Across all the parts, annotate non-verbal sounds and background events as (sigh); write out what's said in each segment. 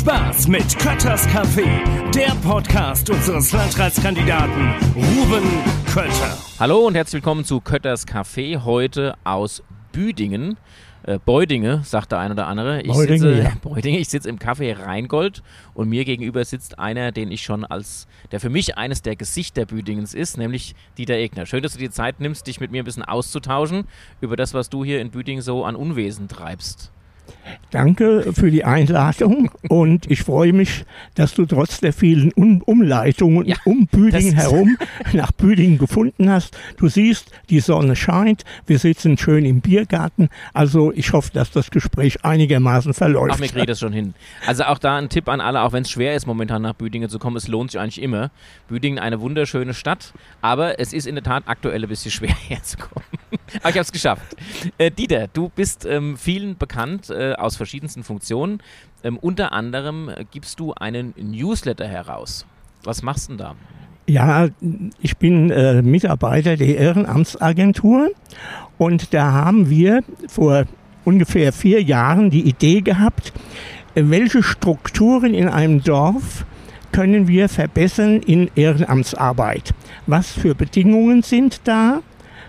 Spaß mit Kötters Café, der Podcast unseres Landratskandidaten Ruben Kötter. Hallo und herzlich willkommen zu Kötters Café, heute aus Büdingen. Äh, Beudinge, sagt der ein oder andere. Ich Beudinge, sitze, ja. (laughs) Beudinge, ich sitze im Café Rheingold und mir gegenüber sitzt einer, den ich schon als, der für mich eines der Gesichter Büdingens ist, nämlich Dieter Egner. Schön, dass du dir Zeit nimmst, dich mit mir ein bisschen auszutauschen über das, was du hier in Büdingen so an Unwesen treibst. Danke für die Einladung und ich freue mich, dass du trotz der vielen um Umleitungen Ja, um Büdingen herum (laughs) nach Büdingen gefunden hast. Du siehst, die Sonne scheint, wir sitzen schön im Biergarten, also ich hoffe, dass das Gespräch einigermaßen verläuft. Ach, mir kriege das schon hin. Also auch da ein Tipp an alle, auch wenn es schwer ist, momentan nach Büdingen zu kommen, es lohnt sich eigentlich immer. Büdingen eine wunderschöne Stadt, aber es ist in der Tat aktuell ein bisschen (laughs) schwer herzukommen. Aber ich habe es geschafft. Äh, Dieter, du bist ähm, vielen bekannt äh, aus verschiedensten Funktionen. Ähm, unter anderem äh, gibst du einen Newsletter heraus. Was machst du denn da? Ja, ich bin äh, Mitarbeiter der Ehrenamtsagentur und da haben wir vor ungefähr vier Jahren die Idee gehabt, äh, welche Strukturen in einem Dorf können wir verbessern in Ehrenamtsarbeit. Was für Bedingungen sind da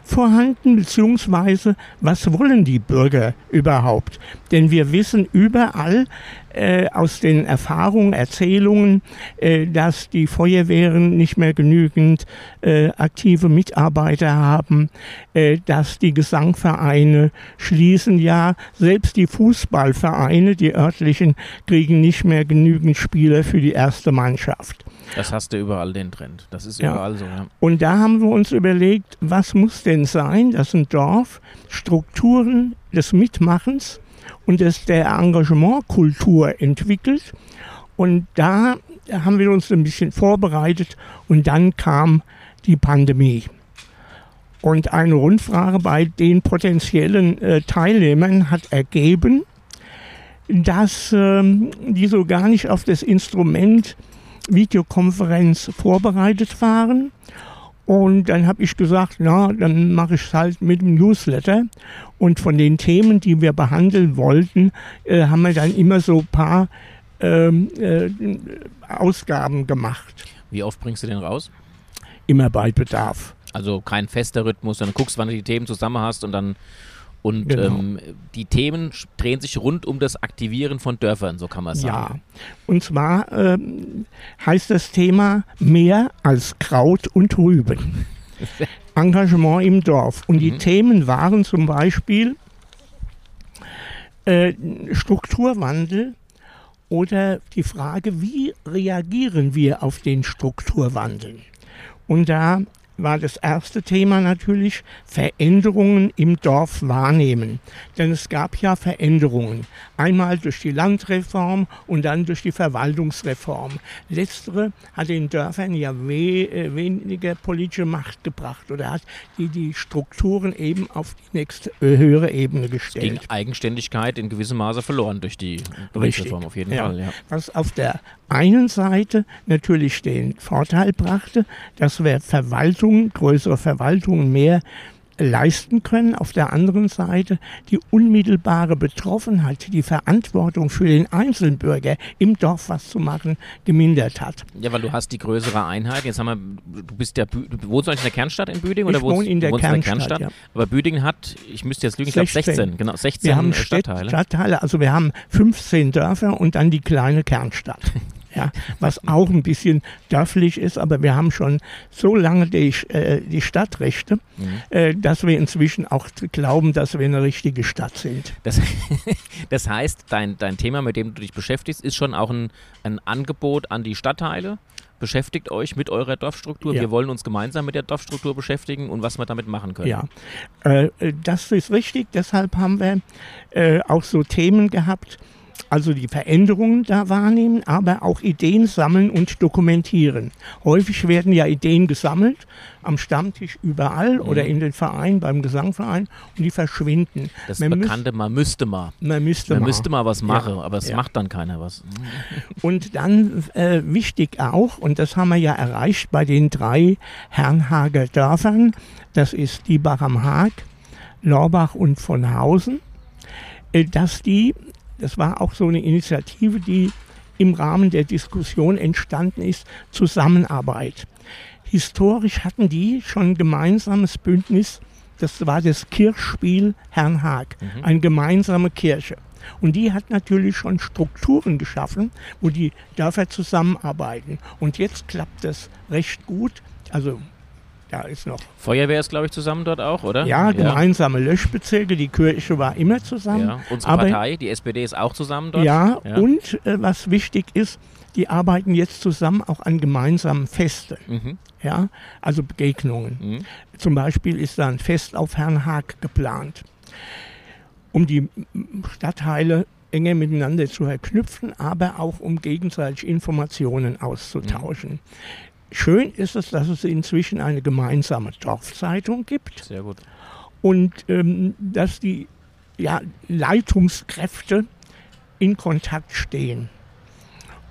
vorhanden, beziehungsweise was wollen die Bürger überhaupt? Denn wir wissen überall äh, aus den Erfahrungen, Erzählungen, äh, dass die Feuerwehren nicht mehr genügend äh, aktive Mitarbeiter haben, äh, dass die Gesangvereine schließen, ja, selbst die Fußballvereine, die örtlichen, kriegen nicht mehr genügend Spieler für die erste Mannschaft. Das hast du überall den Trend. Das ist Ja. überall so. Ja. Und da haben wir uns überlegt, was muss denn sein, dass ein Dorf Strukturen des Mitmachens und des, der Engagementkultur entwickelt. Und da haben wir uns ein bisschen vorbereitet und dann kam die Pandemie. Und eine Rundfrage bei den potenziellen äh, Teilnehmern hat ergeben, dass ähm, die so gar nicht auf das Instrument Videokonferenz vorbereitet waren. Und dann habe ich gesagt, na, dann mache ich es halt mit dem Newsletter. Und von den Themen, die wir behandeln wollten, äh, haben wir dann immer so ein paar ähm, äh, Ausgaben gemacht. Wie oft bringst du den raus? Immer bei Bedarf. Also kein fester Rhythmus, sondern guckst, wann du die Themen zusammen hast und dann und Genau. ähm, die Themen drehen sich rund um das Aktivieren von Dörfern, so kann man Ja. sagen. Und zwar ähm, heißt das Thema mehr als Kraut und Rüben. (laughs) Engagement im Dorf. Und die Mhm. Themen waren zum Beispiel äh, Strukturwandel oder die Frage, wie reagieren wir auf den Strukturwandel? Und da war das erste Thema natürlich Veränderungen im Dorf wahrnehmen. Denn es gab ja Veränderungen. Einmal durch die Landreform und dann durch die Verwaltungsreform. Letztere hat den Dörfern ja we äh, weniger politische Macht gebracht oder hat die, die Strukturen eben auf die nächste äh, höhere Ebene Ging gestellt. Eigenständigkeit in gewissem Maße verloren durch die Berichtsreform auf jeden Ja. Fall. Ja. was auf der einen Seite natürlich den Vorteil brachte, dass wir Verwaltungen, größere Verwaltungen mehr leisten können. Auf der anderen Seite die unmittelbare Betroffenheit, die Verantwortung für den Einzelbürger im Dorf was zu machen, gemindert hat. ja, weil du hast die größere Einheit. Jetzt haben wir, du bist Bü- du wohnst du eigentlich in der Kernstadt in Büdingen? Ich oder wohnst, wohne in der wohnst Kernstadt, ja. Aber Büdingen hat, ich müsste jetzt lügen, ich glaube 16. 16, genau, 16 Wir haben Stadtteile. Stadtteile. Stadtteile, also wir haben 15 Dörfer und dann die kleine Kernstadt. (laughs) Ja, was auch ein bisschen dörflich ist, aber wir haben schon so lange die, äh, die Stadtrechte, Mhm. äh, dass wir inzwischen auch glauben, dass wir eine richtige Stadt sind. Das, (laughs) das heißt, dein, dein Thema, mit dem du dich beschäftigst, ist schon auch ein, ein Angebot an die Stadtteile. Beschäftigt euch mit eurer Dorfstruktur. Ja. Wir wollen uns gemeinsam mit der Dorfstruktur beschäftigen und was wir damit machen können. Ja, äh, äh, das ist richtig. Deshalb haben wir äh, auch so Themen gehabt, also die Veränderungen da wahrnehmen, aber auch Ideen sammeln und dokumentieren. Häufig werden ja Ideen gesammelt am Stammtisch überall oder in den Vereinen, beim Gesangverein und die verschwinden. Das Man bekannte, man müsste mal. Man müsste Man mal. müsste mal was machen, Ja, aber es ja. macht dann keiner was. (laughs) Und dann äh, wichtig auch, und das haben wir ja erreicht bei den drei Herrnhager Dörfern, das ist Diebach am Haag, Lorbach und von Hausen, äh, dass die, das war auch so eine Initiative, die im Rahmen der Diskussion entstanden ist, Zusammenarbeit. Historisch hatten die schon ein gemeinsames Bündnis, das war das Kirchspiel Herrn Haag, mhm. eine gemeinsame Kirche. Und die hat natürlich schon Strukturen geschaffen, wo die Dörfer zusammenarbeiten. Und jetzt klappt das recht gut. Also da ist noch. Feuerwehr ist, glaube ich, zusammen dort auch, oder? Ja, gemeinsame ja. Löschbezirke. Die Kirche war immer zusammen. Ja. Unsere aber, Partei, die SPD, ist auch zusammen dort. Ja, ja. und äh, was wichtig ist, die arbeiten jetzt zusammen auch an gemeinsamen Festen. Mhm. Ja, also Begegnungen. Mhm. Zum Beispiel ist da ein Fest auf Herrn Haag geplant um die Stadtteile enger miteinander zu verknüpfen, aber auch um gegenseitig Informationen auszutauschen. Mhm. Schön ist es, dass es inzwischen eine gemeinsame Dorfzeitung gibt. Sehr gut. Und ähm, dass die ja, Leitungskräfte in Kontakt stehen.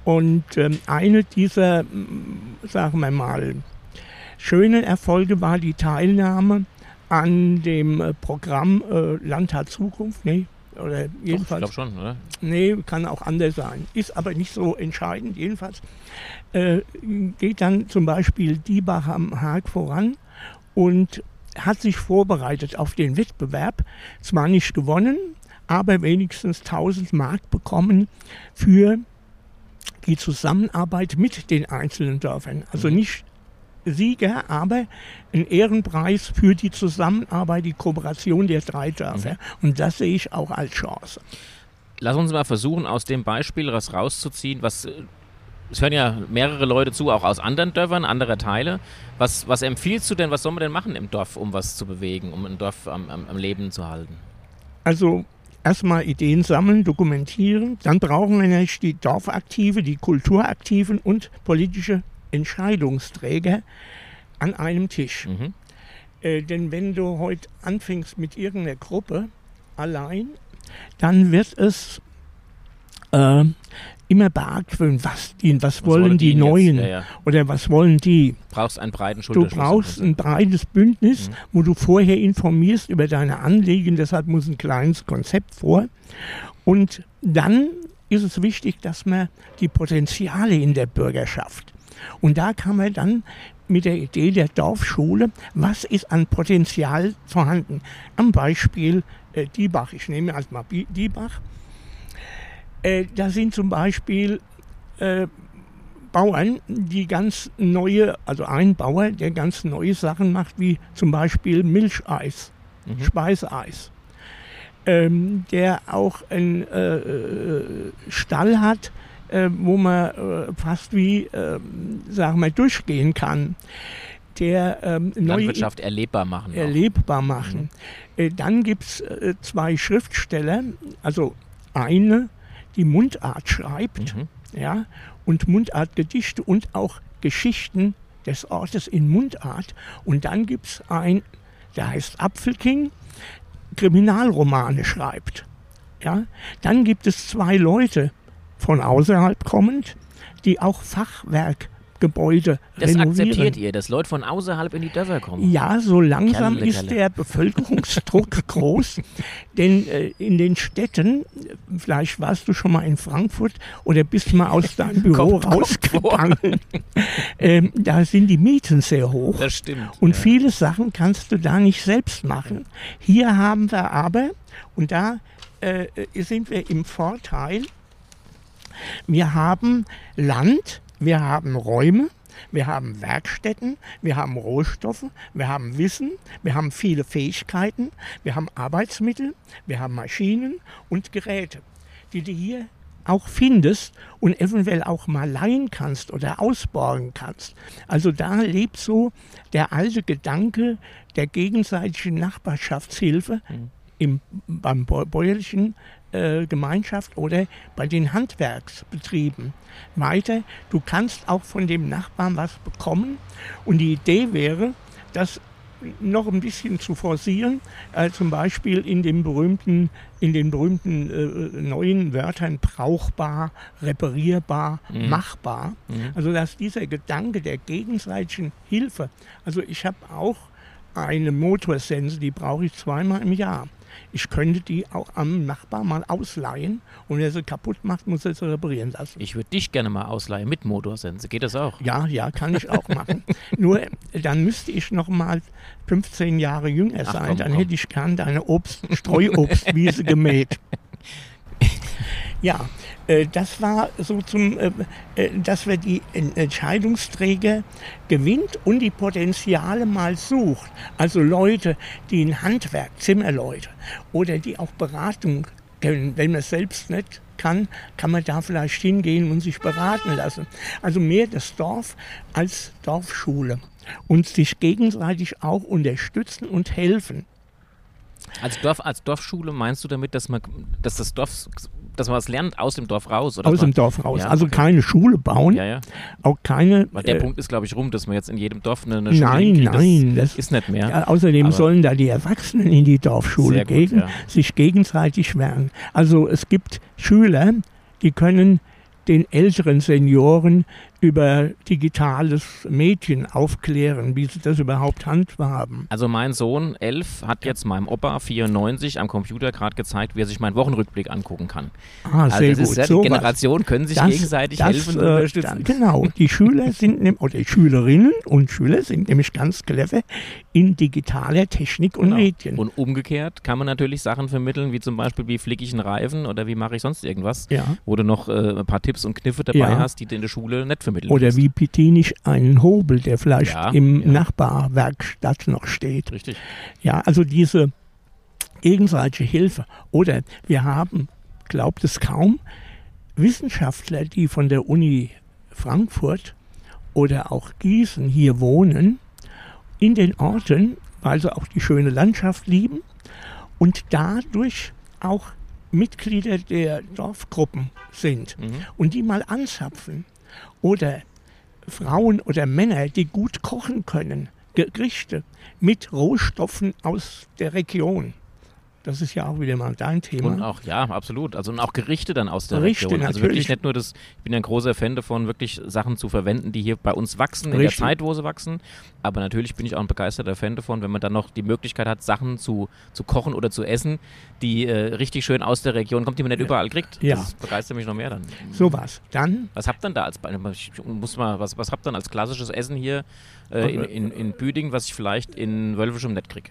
Und ähm, eine dieser, sagen wir mal, schönen Erfolge war die Teilnahme an dem äh, Programm äh, Land hat Zukunft. Nee, oder jedenfalls. Doch, ich glaube schon, oder? Nee, kann auch anders sein. Ist aber nicht so entscheidend. Jedenfalls äh, geht dann zum Beispiel Diebach am Haag voran und hat sich vorbereitet auf den Wettbewerb. Zwar nicht gewonnen, aber wenigstens 1000 Mark bekommen für die Zusammenarbeit mit den einzelnen Dörfern. Also mhm. nicht Sieger, aber ein Ehrenpreis für die Zusammenarbeit, die Kooperation der drei Dörfer. Mhm. Und das sehe ich auch als Chance. Lass uns mal versuchen, aus dem Beispiel was rauszuziehen, was äh, es hören ja mehrere Leute zu, auch aus anderen Dörfern, anderer Teile. Was, was empfiehlst du denn, was soll man denn machen im Dorf, um was zu bewegen, um ein Dorf am, am, am Leben zu halten? Also erstmal Ideen sammeln, dokumentieren. Dann brauchen wir natürlich die Dorfaktive, die Kulturaktiven und politische Entscheidungsträger an einem Tisch. Mhm. Äh, denn wenn du heute anfängst mit irgendeiner Gruppe allein, dann wird es äh, immer beargwöhnen, was, die, was, was wollen die, die Neuen ja, ja. oder was wollen die. Du brauchst einen breiten Du brauchst ein breites Bündnis, mhm. wo du vorher informierst über deine Anliegen, deshalb muss ein kleines Konzept vor. Und dann ist es wichtig, dass man die Potenziale in der Bürgerschaft und da kam er dann mit der Idee der Dorfschule, was ist an Potenzial vorhanden. Am Beispiel äh, Diebach, ich nehme als mal Diebach. Äh, da sind zum Beispiel äh, Bauern, die ganz neue, also ein Bauer, der ganz neue Sachen macht, wie zum Beispiel Milcheis, mhm. Speiseeis. Ähm, der auch einen äh, äh, Stall hat, äh, wo man äh, fast wie, äh, sagen wir, durchgehen kann. Der ähm, Landwirtschaft erlebbar machen. Erlebbar machen. Mhm. Äh, dann gibt es äh, zwei Schriftsteller, also eine, die Mundart schreibt, mhm. ja, und Mundartgedichte und auch Geschichten des Ortes in Mundart. Und dann gibt es ein, der heißt Apfelking, Kriminalromane schreibt. Ja, dann gibt es zwei Leute, von außerhalb kommend, die auch Fachwerkgebäude das renovieren. akzeptiert ihr, dass Leute von außerhalb in die Dörfer kommen? Ja, so langsam Kerle, ist Kerle. der Bevölkerungsdruck (laughs) groß. Denn äh, in den Städten, vielleicht warst du schon mal in Frankfurt oder bist mal aus deinem (laughs) Büro rausgegangen, ähm, da sind die Mieten sehr hoch. Das stimmt. Und ja. viele Sachen kannst du da nicht selbst machen. Hier haben wir aber, und da äh, sind wir im Vorteil, wir haben Land, wir haben Räume, wir haben Werkstätten, wir haben Rohstoffe, wir haben Wissen, wir haben viele Fähigkeiten, wir haben Arbeitsmittel, wir haben Maschinen und Geräte, die du hier auch findest und eventuell auch mal leihen kannst oder ausborgen kannst. Also da lebt so der alte Gedanke der gegenseitigen Nachbarschaftshilfe mhm. im, beim bäuerlichen Gemeinschaft oder bei den Handwerksbetrieben weiter. Du kannst auch von dem Nachbarn was bekommen. Und die Idee wäre, das noch ein bisschen zu forcieren, äh, zum Beispiel in, dem berühmten, in den berühmten äh, neuen Wörtern brauchbar, reparierbar, mhm. machbar. Mhm. Also dass dieser Gedanke der gegenseitigen Hilfe, also ich habe auch eine Motorsense, die brauche ich zweimal im Jahr. Ich könnte die auch am Nachbar mal ausleihen und wenn er sie kaputt macht, muss er sie reparieren lassen. Ich würde dich gerne mal ausleihen mit Motorsense. Geht das auch? Ja, ja, kann ich auch machen. (laughs) Nur dann müsste ich noch mal 15 Jahre jünger Ach, sein. komm, dann komm. hätte ich gern deine Obst Streuobstwiese gemäht. (laughs) Ja, äh, das war so zum, äh, äh, dass wir die En- Entscheidungsträger gewinnt und die Potenziale mal sucht. Also Leute, die ein Handwerk, Zimmerleute oder die auch Beratung können. Wenn man es selbst nicht kann, kann man da vielleicht hingehen und sich beraten lassen. Also mehr das Dorf als Dorfschule und sich gegenseitig auch unterstützen und helfen. Als, Dorf, als Dorfschule meinst du damit, dass man, dass das Dorf, dass man was lernt aus dem Dorf raus? Oder Aus dem Dorf raus. Ja, also okay. keine Schule bauen, Ja, ja. auch keine. Weil der äh, Punkt ist, glaube ich, rum, dass man jetzt in jedem Dorf eine, eine Schule Nein, nein, Das das- ist nicht mehr. Ja, außerdem Aber- sollen da die Erwachsenen in die Dorfschule gut, gehen, ja. sich gegenseitig lernen. Also es gibt Schüler, die können den älteren Senioren über digitales Medien aufklären, wie sie das überhaupt handhaben. Also mein Sohn, elf, hat jetzt meinem Opa, 94, am Computer gerade gezeigt, wie er sich meinen Wochenrückblick angucken kann. Ah, Also sehr das gut. ist ja, die Sowas. Generationen können sich gegenseitig helfen und äh, unterstützen. da- Genau, die Schüler (laughs) sind, oder die Schülerinnen und Schüler sind nämlich ganz clever in digitaler Technik und Genau. Medien. Und umgekehrt kann man natürlich Sachen vermitteln, wie zum Beispiel, wie flicke ich einen Reifen oder wie mache ich sonst irgendwas, ja. wo du noch äh, ein paar Tipps und Kniffe dabei Ja. hast, die du in der Schule nicht vermitteln Oder kannst. wie bediene ich einen Hobel, der vielleicht Ja, im ja. Nachbarwerkstatt noch steht. Richtig. Ja, also diese gegenseitige Hilfe. Oder wir haben, glaubt es kaum, Wissenschaftler, die von der Uni Frankfurt oder auch Gießen hier wohnen, in den Orten, weil sie auch die schöne Landschaft lieben und dadurch auch Mitglieder der Dorfgruppen sind Mhm. und die mal anzapfen. Oder Frauen oder Männer, die gut kochen können, Gerichte mit Rohstoffen aus der Region. Das ist ja auch wieder mal dein Thema. Und auch, ja, absolut. Also und auch Gerichte dann aus der Gerichte, Region. Also natürlich. wirklich nicht nur das, ich bin ja ein großer Fan davon, wirklich Sachen zu verwenden, die hier bei uns wachsen, in der Richtig. Zeit, wo sie wachsen. Aber natürlich bin ich auch ein begeisterter Fan davon, wenn man dann noch die Möglichkeit hat, Sachen zu, zu kochen oder zu essen, die äh, richtig schön aus der Region kommt, die man nicht überall kriegt. Ja. Das begeistert mich noch mehr dann. Sowas. Dann, Was habt ihr da als ich muss mal, was, was habt ihr als klassisches Essen hier äh, in, in, in Büdingen, was ich vielleicht in Wölfischum nicht kriege?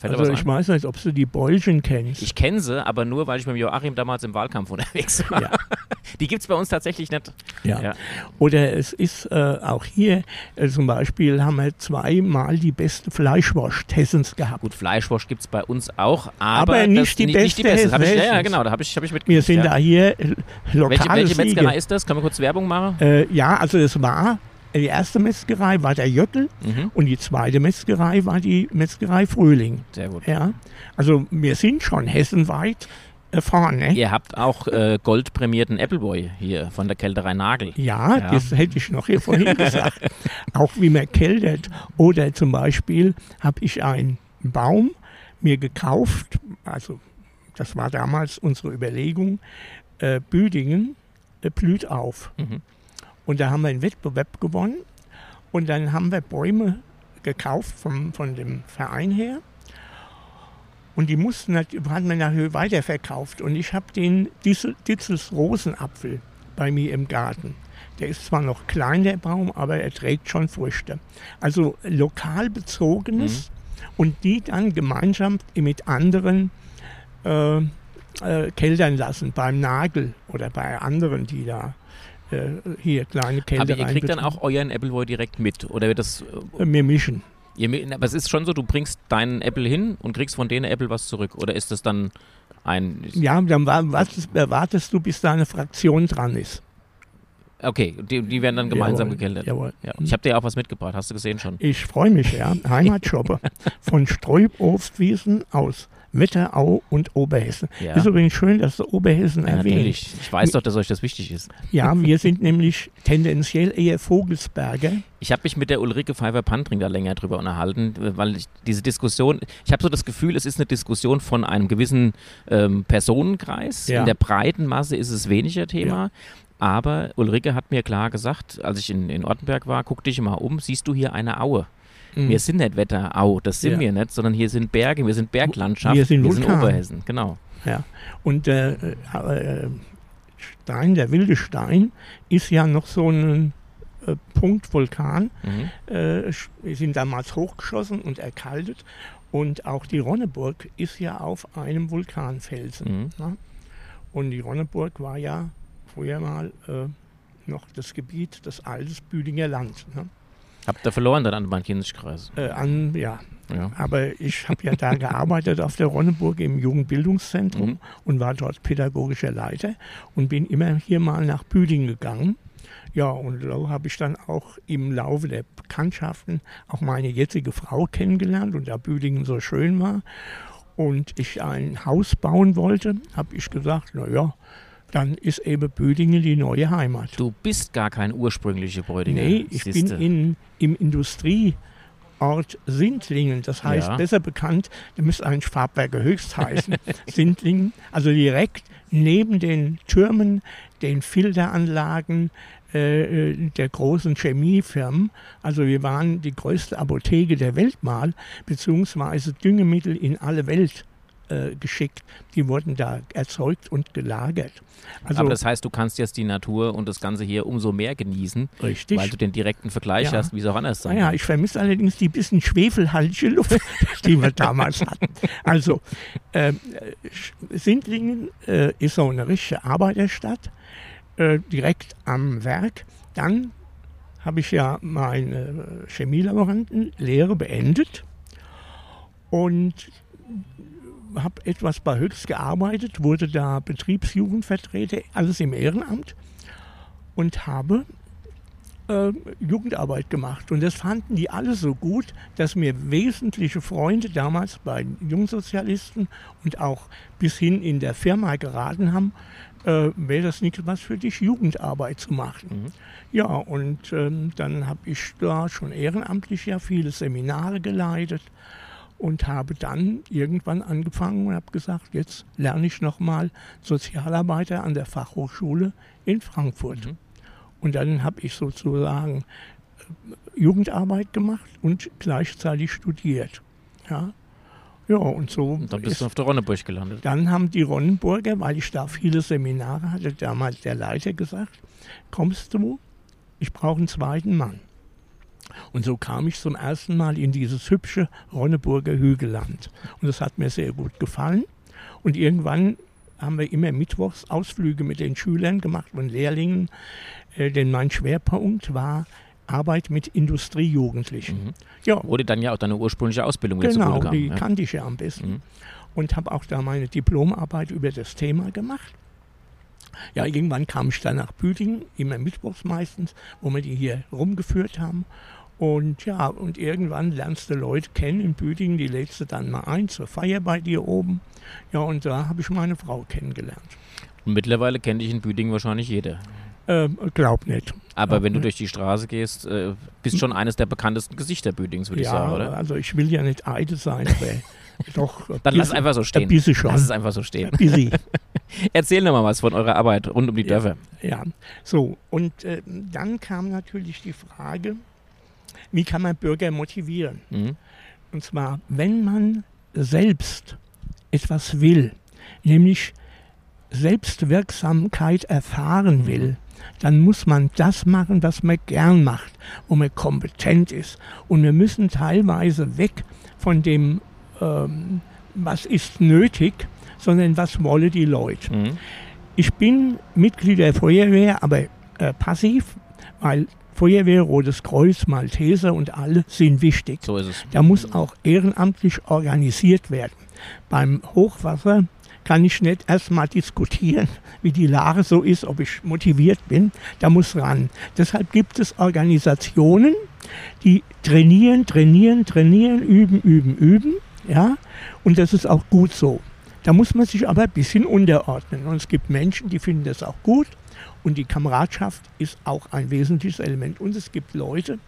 Fällt also ich weiß nicht, ob du die Beulchen kennst. Ich kenne sie, aber nur, weil ich mit Joachim damals im Wahlkampf unterwegs war. Ja. (laughs) Die gibt es bei uns tatsächlich nicht. ja. Ja. Oder es ist äh, auch hier, äh, zum Beispiel haben wir zweimal die beste Fleischwurst Hessens gehabt. Gut, Fleischwurst gibt es bei uns auch, aber, Aber nicht das, die nicht, nicht die beste beste. Hab ich, ja, genau, da habe ich, hab ich mit. Wir sind ja. da hier äh, lokale Welche, welche. Metzgerei ist das? Können wir kurz Werbung machen? Äh, ja, also es war, die erste Metzgerei war der Jöckel Mhm. und die zweite Metzgerei war die Metzgerei Frühling. Sehr gut. Ja, also wir sind schon hessenweit äh, vorne. Ihr habt auch äh, goldprämierten Appleboy hier von der Kälterei Nagel. Ja, Ja. das hätte ich noch hier vorhin gesagt. (laughs) Auch wie man keltert. Oder zum Beispiel habe ich einen Baum mir gekauft, also das war damals unsere Überlegung, äh, Büdingen äh, blüht auf. Mhm. Und da haben wir einen Wettbewerb gewonnen und dann haben wir Bäume gekauft vom, von dem Verein her. Und die mussten, nat- hatten wir nachher weiterverkauft. Und ich habe den Ditzels Rosenapfel bei mir im Garten. Der ist zwar noch klein, der Baum, aber er trägt schon Früchte. Also lokal bezogenes und die dann gemeinsam mit anderen äh, äh, keltern lassen, beim Nagel oder bei anderen, die da hier kleine Aber Kältereien ihr kriegt dann auch euren Appleboy direkt mit. Oder wird das. äh, Äh, Wir mischen. Ihr, aber es ist schon so, du bringst deinen Apple hin und kriegst von denen Apple was zurück. Oder ist das dann ein. Ja, dann wa- was erwartest du, bis deine Fraktion dran ist? Okay, die, die werden dann gemeinsam Jawohl, gekeltert. Jawohl. Ja. Ich habe dir auch was mitgebracht, hast du gesehen schon. Ich freue mich, ja. (laughs) Heimatjobber von Streubobstwiesen aus Wetterau und Oberhessen. Ja. Ist übrigens schön, dass du Oberhessen Ja, erwähnt. natürlich. Ich weiß doch, dass euch das wichtig ist. Ja, wir sind nämlich tendenziell eher Vogelsberger. Ich habe mich mit der Ulrike Pfeiffer-Pantring da länger drüber unterhalten, weil ich diese Diskussion, ich habe so das Gefühl, es ist eine Diskussion von einem gewissen ähm, Personenkreis. Ja. In der breiten Masse ist es weniger Thema. Aber Ulrike hat mir klar gesagt, als ich in, in Ortenberg war, guck dich mal um, siehst du hier eine Aue? Mhm. Wir sind nicht Wetterau, das sind Ja. wir nicht, sondern hier sind Berge, wir sind Berglandschaft, Wir sind Vulkan. Oberhessen, genau. Ja. Und äh, äh, Stein, der wilde Stein, ist ja noch so ein äh, Punktvulkan. Mhm. Äh, wir sind damals hochgeschossen und erkaltet. Und auch die Ronneburg ist ja auf einem Vulkanfelsen. Mhm. Ne? Und die Ronneburg war ja früher mal äh, noch das Gebiet des altes Büdinger Land. Ne? Habt ihr verloren dann an den Kinzigkreis? Äh, an, ja, Ja. aber ich habe ja da gearbeitet auf der Ronneburg im Jugendbildungszentrum Mhm. und war dort pädagogischer Leiter und bin immer hier mal nach Büdingen gegangen. Ja, und so habe ich dann auch im Laufe der Bekanntschaften auch meine jetzige Frau kennengelernt und da Büdingen so schön war und ich ein Haus bauen wollte, habe ich gesagt, na ja, dann ist eben Büdingen die neue Heimat. Du bist gar kein ursprünglicher Bräudinger. Nee, ich bin siehste. in, im Industrieort Sindlingen, das heißt Ja. besser bekannt, da müsste eigentlich Farbwerke höchst heißen. (laughs) Sindlingen, also direkt neben den Türmen, den Filteranlagen äh, äh, der großen Chemiefirmen. Also wir waren die größte Apotheke der Welt mal, beziehungsweise Düngemittel in alle Welt äh, geschickt. Die wurden da erzeugt und gelagert. Also Aber das heißt, du kannst jetzt die Natur und das Ganze hier umso mehr genießen, richtig. weil du den direkten Vergleich Ja. hast, wie es auch anders sein Naja, ich vermisse allerdings die bisschen schwefelhaltige Luft, (laughs) die wir damals (laughs) hatten. Also, äh, Sindlingen äh, ist so eine richtige Arbeiterstadt, äh, direkt am Werk. Dann habe ich ja meine Chemielaborantenlehre beendet und habe etwas bei Höchst gearbeitet, wurde da Betriebsjugendvertreter, alles im Ehrenamt und habe äh, Jugendarbeit gemacht. Und das fanden die alle so gut, dass mir wesentliche Freunde damals bei den Jungsozialisten und auch bis hin in der Firma geraten haben, äh, wäre das nicht was für dich, Jugendarbeit zu machen. Mhm. Ja, und ähm, dann habe ich da schon ehrenamtlich ja viele Seminare geleitet und habe dann irgendwann angefangen und habe gesagt, jetzt lerne ich nochmal Sozialarbeiter an der Fachhochschule in Frankfurt. Mhm. Und dann habe ich sozusagen äh, Jugendarbeit gemacht und gleichzeitig studiert. Ja, ja und so Und dann bist ist du auf der Ronneburg gelandet. dann haben die Ronnenburger, weil ich da viele Seminare hatte, damals der Leiter gesagt, kommst du, ich brauche einen zweiten Mann. Und so kam ich zum ersten Mal in dieses hübsche Ronneburger Hügelland. Und das hat mir sehr gut gefallen. Und irgendwann haben wir immer mittwochs Ausflüge mit den Schülern gemacht und Lehrlingen, äh, denn mein Schwerpunkt war Arbeit mit Industriejugendlichen. Mhm. Ja, dir dann ja auch deine ursprüngliche Ausbildung jetzt Genau, kam. die ja. kannte ich ja am besten. Mhm. Und habe auch da meine Diplomarbeit über das Thema gemacht. Ja, irgendwann kam ich dann nach Büdingen, immer mittwochs meistens, wo wir die hier rumgeführt haben. Und ja, und irgendwann lernst du Leute kennen in Büdingen, die lädst du dann mal ein zur Feier bei dir oben. Ja, und da habe ich meine Frau kennengelernt. Und mittlerweile kennt dich in Büdingen wahrscheinlich jeder. Ähm, glaub nicht. Aber Ja, wenn du durch die Straße gehst, äh, bist schon eines der bekanntesten Gesichter Büdings, würde ich ja, sagen, oder? also ich will ja nicht eitel sein, aber (laughs) doch. ein Dann lass es einfach so stehen. Ein bisschen schon. Lass es einfach so stehen. Ein bisschen. (laughs) Erzähl noch mal was von eurer Arbeit rund um die Ja. Dörfer. Ja, so. Und äh, dann kam natürlich die Frage, wie kann man Bürger motivieren? Mhm. Und zwar, wenn man selbst etwas will, nämlich Selbstwirksamkeit erfahren will, dann muss man das machen, was man gern macht, wo man kompetent ist. Und wir müssen teilweise weg von dem, ähm, was ist nötig, sondern was wollen die Leute. Mhm. Ich bin Mitglied der Feuerwehr, aber äh, passiv, weil Feuerwehr, Rotes Kreuz, Malteser und alle sind wichtig. So ist es. Da muss auch ehrenamtlich organisiert werden. Beim Hochwasser kann ich nicht erstmal diskutieren, wie die Lage so ist, ob ich motiviert bin. Da muss ran. Deshalb gibt es Organisationen, die trainieren, trainieren, trainieren, üben, üben, üben. Ja? Und das ist auch gut so. Da muss man sich aber ein bisschen unterordnen. Und es gibt Menschen, die finden das auch gut. Und die Kameradschaft ist auch ein wesentliches Element. Und es gibt Leute,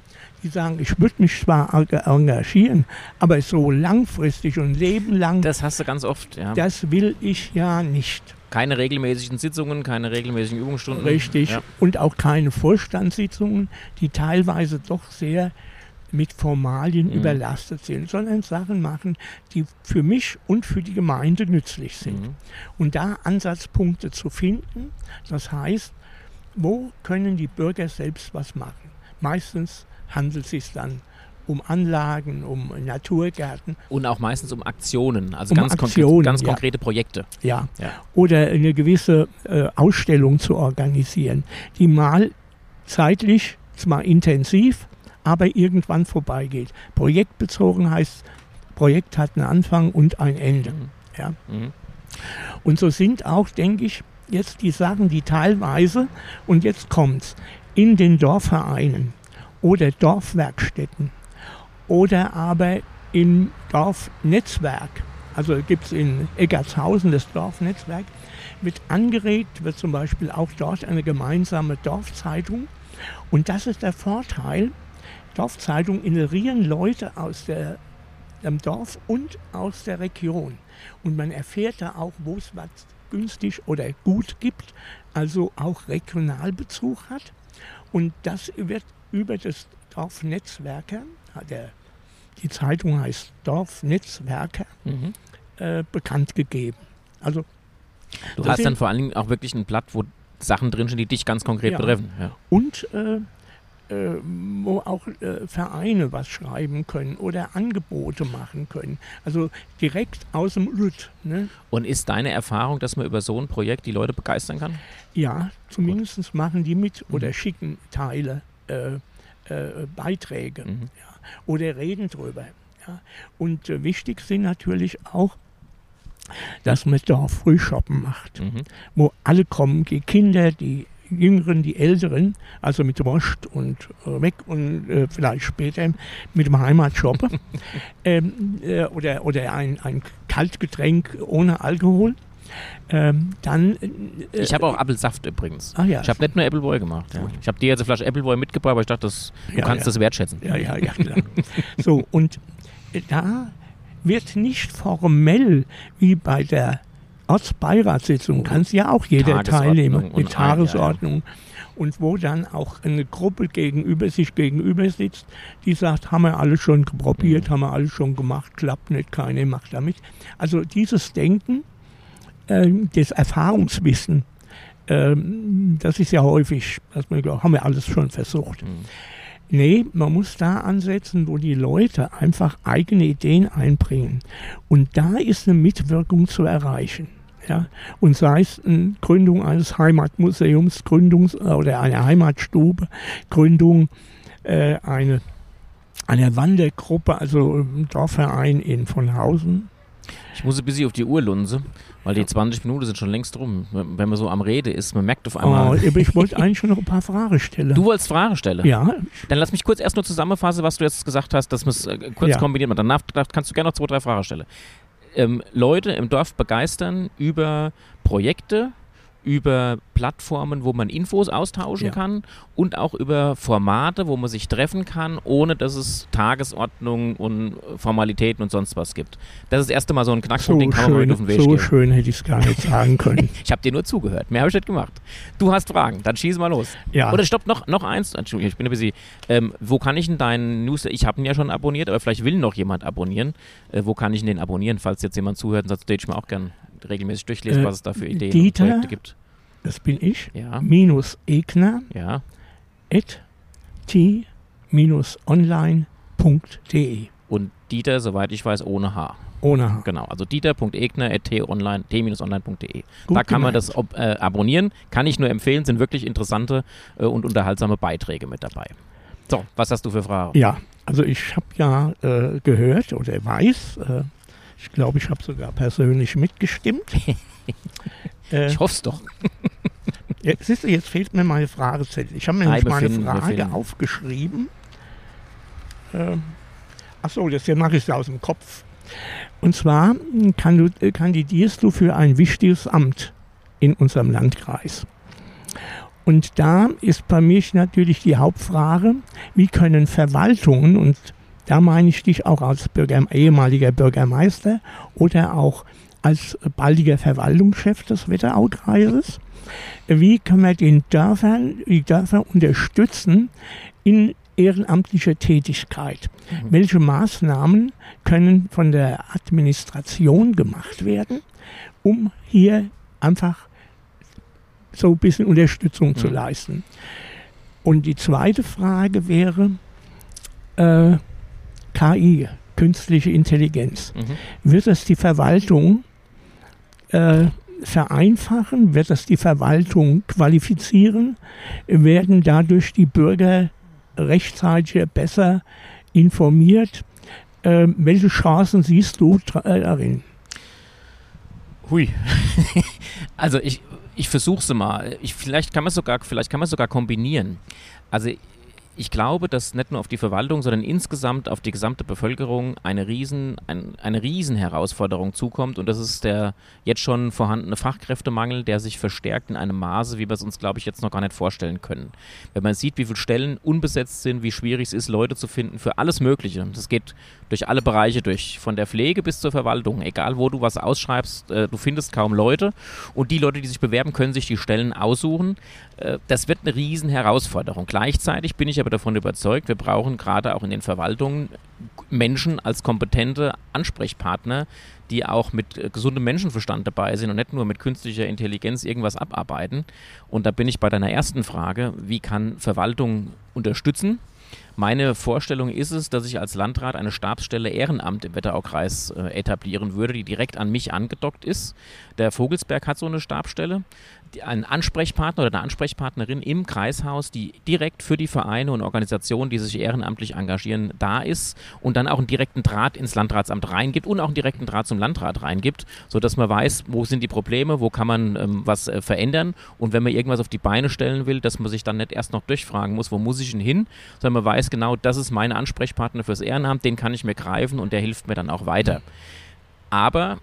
die sagen, ich würde mich zwar enga- engagieren, aber so langfristig und lebenlang, das, Das hast du ganz oft, ja. will ich ja nicht. Keine regelmäßigen Sitzungen, keine regelmäßigen Übungsstunden. Richtig. Ja. Und auch keine Vorstandssitzungen, die teilweise doch sehr mit Formalien Mhm. überlastet sind, sondern Sachen machen, die für mich und für die Gemeinde nützlich sind. Mhm. Und da Ansatzpunkte zu finden, das heißt, wo können die Bürger selbst was machen? Meistens handelt es sich dann um Anlagen, um Naturgärten, Und auch meistens um Aktionen, also Um ganz, Aktionen, konkret, ganz ja. konkrete Projekte. ja, Ja. oder eine gewisse äh, Ausstellung zu organisieren, die mal zeitlich zwar intensiv, aber irgendwann vorbeigeht. Projektbezogen heißt, Projekt hat einen Anfang und ein Ende. Mhm. Ja. Mhm. Und so sind auch, denke ich, jetzt die Sachen, die teilweise, und jetzt kommt's, in den Dorfvereinen oder Dorfwerkstätten oder aber im Dorfnetzwerk, also gibt es in Eggertshausen das Dorfnetzwerk, wird angeregt, wird zum Beispiel auch dort eine gemeinsame Dorfzeitung. Und das ist der Vorteil, Dorfzeitung inerieren Leute aus der, dem Dorf und aus der Region. Und man erfährt da auch, wo es was günstig oder gut gibt, also auch Regionalbezug hat. Und das wird über das Dorfnetzwerker, der, die Zeitung heißt Dorfnetzwerker, Mhm. äh, bekannt gegeben. Also Du hast dann vor allen Dingen auch wirklich ein Blatt, wo Sachen drinstehen, die dich ganz konkret Ja. betreffen. Ja. und äh, äh, wo auch äh, Vereine was schreiben können oder Angebote machen können. Also direkt aus dem Lüt. Ne? Und ist deine Erfahrung, dass man über so ein Projekt die Leute begeistern kann? Ja, zumindest machen die mit Mhm. oder schicken Teile, äh, äh, Beiträge Mhm. oder reden drüber. Ja. Und äh, wichtig sind natürlich auch, dass man da Frühshoppen macht. Mhm. wo alle kommen, die Kinder, die Jüngeren, die Älteren, also mit Wurst und äh, weg und äh, vielleicht später mit dem Heimatshoppe (laughs) ähm, äh, oder, oder ein, ein Kaltgetränk ohne Alkohol. Ähm, dann. Äh, Ich habe auch Apfelsaft übrigens. Ah ja. Ich habe nicht nur Appleboy gemacht. Ja. Ich habe dir jetzt eine Flasche Appleboy mitgebracht, aber ich dachte, das, du Ja, kannst das wertschätzen. Ja, ja, ja, klar. so, und äh, da wird nicht formell wie bei der Ortsbeiratssitzung, kann es ja auch jeder teilnehmen, mit. Tagesordnung. Und wo dann auch eine Gruppe gegenüber sich gegenüber sitzt, die sagt, haben wir alles schon probiert, Mhm. haben wir alles schon gemacht, klappt nicht, keine macht damit. Also dieses Denken, ähm, das Erfahrungswissen, ähm, das ist ja häufig, dass man glaubt, haben wir alles schon versucht. Mhm. Nee, man muss da ansetzen, wo die Leute einfach eigene Ideen einbringen. Und da ist eine Mitwirkung zu erreichen. Ja? Und sei es eine Gründung eines Heimatmuseums, Gründung oder einer Heimatstube, Gründung äh, eine, einer Wandergruppe, also ein Dorfverein in Vonhausen. Ich muss ein bisschen auf die Uhr lunse, weil die 20 Minuten sind schon längst rum. Wenn man so am Rede ist, man merkt auf Oh, einmal. aber ich wollte eigentlich schon noch ein paar Fragen stellen. Du wolltest Frage stellen. ja, Dann lass mich kurz erst nur zusammenfassen, was du jetzt gesagt hast, dass man es äh, kurz Ja. kombiniert man. Danach kannst du gerne noch zwei, drei Fragen stellen. Ähm, Leute im Dorf begeistern über Projekte, über Plattformen, wo man Infos austauschen Ja. kann und auch über Formate, wo man sich treffen kann, ohne dass es Tagesordnung und Formalitäten und sonst was gibt. Das ist das erste Mal so ein Knackpunkt, so den kann man mit auf schön, den Weg so geben. schön hätte ich es gar nicht sagen können. (laughs) Ich habe dir nur zugehört. Mehr habe ich nicht gemacht. Du hast Fragen, dann schieß mal los. Ja. Oder stopp, noch, noch eins. Entschuldigung, ich bin ein bisschen. Ähm, wo kann ich denn deinen Newsletter? Ich habe ihn ja schon abonniert, aber vielleicht will noch jemand abonnieren. Äh, wo kann ich denn den abonnieren, falls jetzt jemand zuhört und sagt, den ich mir auch gern regelmäßig durchlesen, Äh, was es da für Ideen Dieter? und Projekte gibt? Das bin ich. Ja, Minus Egner ja. at t-online.de. Und Dieter, soweit ich weiß, ohne H. Ohne H. Genau, also dieter.egner.t-online.de. Gut Da kann man gemeint. das ob, äh, abonnieren. Kann ich nur empfehlen, sind wirklich interessante äh, und unterhaltsame Beiträge mit dabei. So, was hast du für Fragen? Ja, also ich habe ja äh, gehört oder weiß, äh, ich glaube, ich habe sogar persönlich mitgestimmt. (laughs) äh, Ich hoffe es doch. (laughs) ja, siehst du, jetzt fehlt mir meine Fragezettel. Ich habe mir nämlich meine Frage aufgeschrieben. Ähm, Achso, das hier mache ich aus dem Kopf. Und zwar kann du, äh, kandidierst du für ein wichtiges Amt in unserem Landkreis. Und da ist bei mir natürlich die Hauptfrage, wie können Verwaltungen, und da meine ich dich auch als Bürger, ehemaliger Bürgermeister oder auch als baldiger Verwaltungschef des Wetteraukreises, wie können wir den Dörfern, die Dörfer unterstützen in ehrenamtliche Tätigkeit. Welche Maßnahmen können von der Administration gemacht werden, um hier einfach so ein bisschen Unterstützung zu Mhm. leisten? Und die zweite Frage wäre äh, KI, künstliche Intelligenz. Mhm. Wird das die Verwaltung äh, vereinfachen? Wird das die Verwaltung qualifizieren? Werden dadurch die Bürger rechtzeitig besser informiert? Äh, welche Chancen siehst du dra- äh, darin? Hui. (laughs) also ich, ich versuche es mal. Ich, vielleicht kann man sogar, vielleicht kann man sogar kombinieren. Also ich glaube, dass nicht nur auf die Verwaltung, sondern insgesamt auf die gesamte Bevölkerung eine riesen, ein, eine riesen Herausforderung zukommt und das ist der jetzt schon vorhandene Fachkräftemangel, der sich verstärkt in einem Maße, wie wir es uns, glaube ich, jetzt noch gar nicht vorstellen können. Wenn man sieht, wie viele Stellen unbesetzt sind, wie schwierig es ist, Leute zu finden für alles Mögliche. Das geht durch alle Bereiche durch, von der Pflege bis zur Verwaltung. Egal, wo du was ausschreibst, äh, du findest kaum Leute und die Leute, die sich bewerben, können sich die Stellen aussuchen. Äh, das wird eine riesen Herausforderung. Gleichzeitig bin ich aber davon überzeugt, wir brauchen gerade auch in den Verwaltungen Menschen als kompetente Ansprechpartner, die auch mit äh, gesundem Menschenverstand dabei sind und nicht nur mit künstlicher Intelligenz irgendwas abarbeiten. Und da bin ich bei deiner ersten Frage, wie kann Verwaltung unterstützen? Meine Vorstellung ist es, dass ich als Landrat eine Stabsstelle Ehrenamt im Wetteraukreis äh, etablieren würde, die direkt an mich angedockt ist. Der Vogelsberg hat so eine Stabstelle. Die, ein Ansprechpartner oder eine Ansprechpartnerin im Kreishaus, die direkt für die Vereine und Organisationen, die sich ehrenamtlich engagieren, da ist und dann auch einen direkten Draht ins Landratsamt reingibt und auch einen direkten Draht zum Landrat reingibt, sodass man weiß, wo sind die Probleme, wo kann man ähm, was äh, verändern und wenn man irgendwas auf die Beine stellen will, dass man sich dann nicht erst noch durchfragen muss, wo muss ich denn hin, sondern man weiß genau, das ist mein Ansprechpartner fürs Ehrenamt, den kann ich mir greifen und der hilft mir dann auch weiter. Aber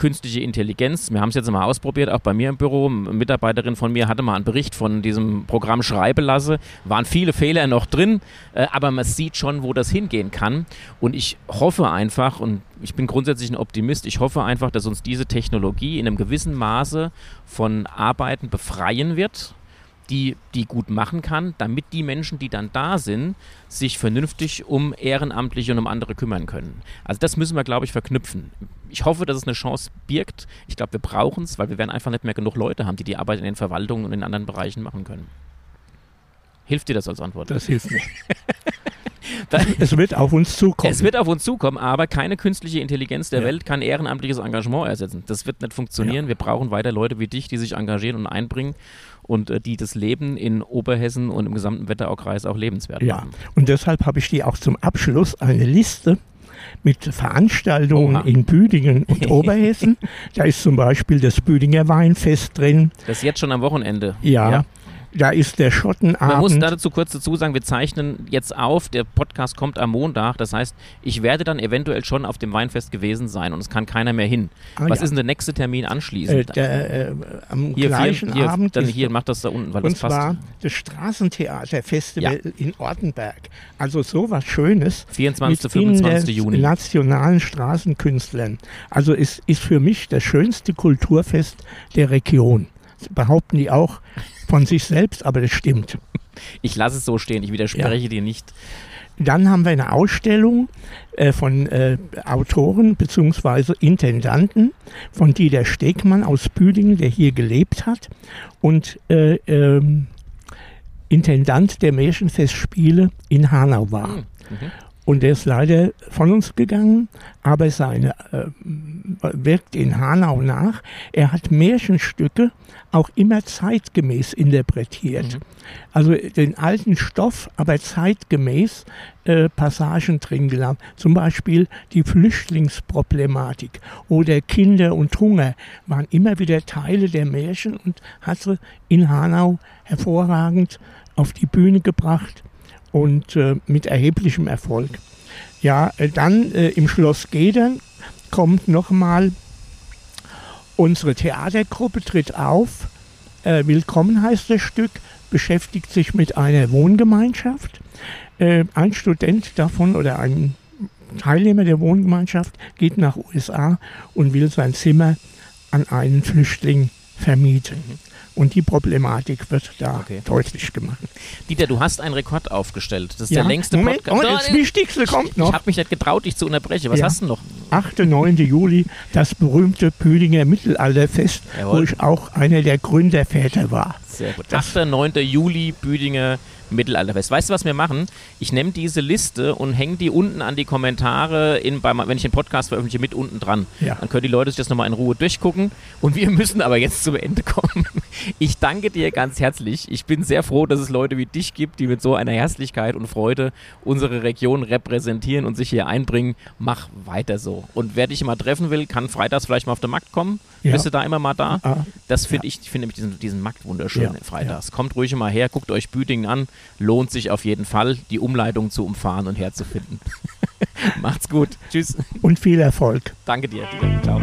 künstliche Intelligenz, wir haben es jetzt mal ausprobiert, auch bei mir im Büro, eine Mitarbeiterin von mir hatte mal einen Bericht von diesem Programm Schreibelasse, waren viele Fehler noch drin, äh, aber man sieht schon, wo das hingehen kann. Und ich hoffe einfach und ich bin grundsätzlich ein Optimist, ich hoffe einfach, dass uns diese Technologie in einem gewissen Maße von Arbeiten befreien wird, die, die gut machen kann, damit die Menschen, die dann da sind, sich vernünftig um Ehrenamtliche und um andere kümmern können. Also das müssen wir, glaube ich, verknüpfen. Ich hoffe, dass es eine Chance birgt. Ich glaube, wir brauchen es, weil wir werden einfach nicht mehr genug Leute haben, die die Arbeit in den Verwaltungen und in anderen Bereichen machen können. Hilft dir das als Antwort? Das hilft mir. (laughs) (laughs) Es wird auf uns zukommen. Es wird auf uns zukommen, aber keine künstliche Intelligenz der Ja. Welt kann ehrenamtliches Engagement ersetzen. Das wird nicht funktionieren. Wir brauchen weiter Leute wie dich, die sich engagieren und einbringen und äh, die das Leben in Oberhessen und im gesamten Wetteraukreis auch lebenswert Ja, machen. und deshalb habe ich dir auch zum Abschluss eine Liste mit Veranstaltungen Oha. in Büdingen und (laughs) Oberhessen. Da ist zum Beispiel das Büdinger Weinfest drin. Das ist jetzt schon am Wochenende. Ja, da ist der Man muss Schottenabend. dazu kurz dazu sagen, wir zeichnen jetzt auf, der Podcast kommt am Montag, das heißt, ich werde dann eventuell schon auf dem Weinfest gewesen sein und es kann keiner mehr hin. Ah, Was ja. ist denn der nächste Termin äh, anschließend? der, äh, am hier, gleichen hier, Abend dann hier, mach das da unten, weil und das passt. zwar das Straßentheaterfestival in Ortenberg. Also sowas Schönes. 24. mit 25. Juni. nationalen Straßenkünstlern. Also es ist für mich das schönste Kulturfest der Region. Das behaupten die auch von sich selbst, aber das stimmt. Ich lasse es so stehen, ich widerspreche dir nicht. Dann haben wir eine Ausstellung äh, von äh, Autoren bzw. Intendanten von Dieter Stegmann aus Büdingen, der hier gelebt hat und äh, ähm, Intendant der Märchenfestspiele in Hanau war. Hm, mhm. Und der ist leider von uns gegangen, aber seine äh, wirkt in Hanau nach. Er hat Märchenstücke auch immer zeitgemäß interpretiert. Mhm. Also den alten Stoff, aber zeitgemäß äh, Passagen drin gelassen. Zum Beispiel die Flüchtlingsproblematik oder Kinder und Hunger waren immer wieder Teile der Märchen und hat sie in Hanau hervorragend auf die Bühne gebracht und äh, mit erheblichem Erfolg. Ja, äh, dann äh, im Schloss Gedern kommt nochmal unsere Theatergruppe tritt auf. Äh, Willkommen heißt das Stück, beschäftigt sich mit einer Wohngemeinschaft. Äh, ein Student davon oder ein Teilnehmer der Wohngemeinschaft geht nach USA und will sein Zimmer an einen Flüchtling vermieten. Und die Problematik wird da Okay. deutlich gemacht. Dieter, du hast einen Rekord aufgestellt. Das ist Ja, der längste Moment, Podcast. Moment, das Wichtigste kommt Ich noch. habe mich nicht getraut, dich zu unterbrechen. Was Ja. hast du noch? 8. 9. Juli, das berühmte Püdinger Mittelalterfest, wo Jawohl. ich auch einer der Gründerväter war. Sehr gut. 8. 9. Juli, Büdinger, Mittelalterfest. Weißt du, was wir machen? Ich nehme diese Liste und hänge die unten an die Kommentare, in, beim, wenn ich den Podcast veröffentliche, mit unten dran. Ja. Dann können die Leute sich das nochmal in Ruhe durchgucken. Und wir (laughs) müssen aber jetzt zum Ende kommen. Ich danke dir ganz herzlich. Ich bin sehr froh, dass es Leute wie dich gibt, die mit so einer Herzlichkeit und Freude unsere Region repräsentieren und sich hier einbringen. Mach weiter so. Und wer dich mal treffen will, kann freitags vielleicht mal auf den Markt kommen. Ja. Bist du da immer mal da? Ah, Das finde ich, ich finde nämlich diesen, diesen Markt wunderschön Ja, freitags. Kommt ruhig mal her, guckt euch Büdingen an. Lohnt sich auf jeden Fall, die Umleitung zu umfahren und herzufinden. (laughs) Macht's gut. Tschüss. Und viel Erfolg. Danke dir. Ciao.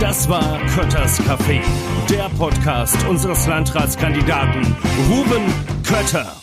Das war Kötters Café, der Podcast unseres Landratskandidaten Ruben Kötter.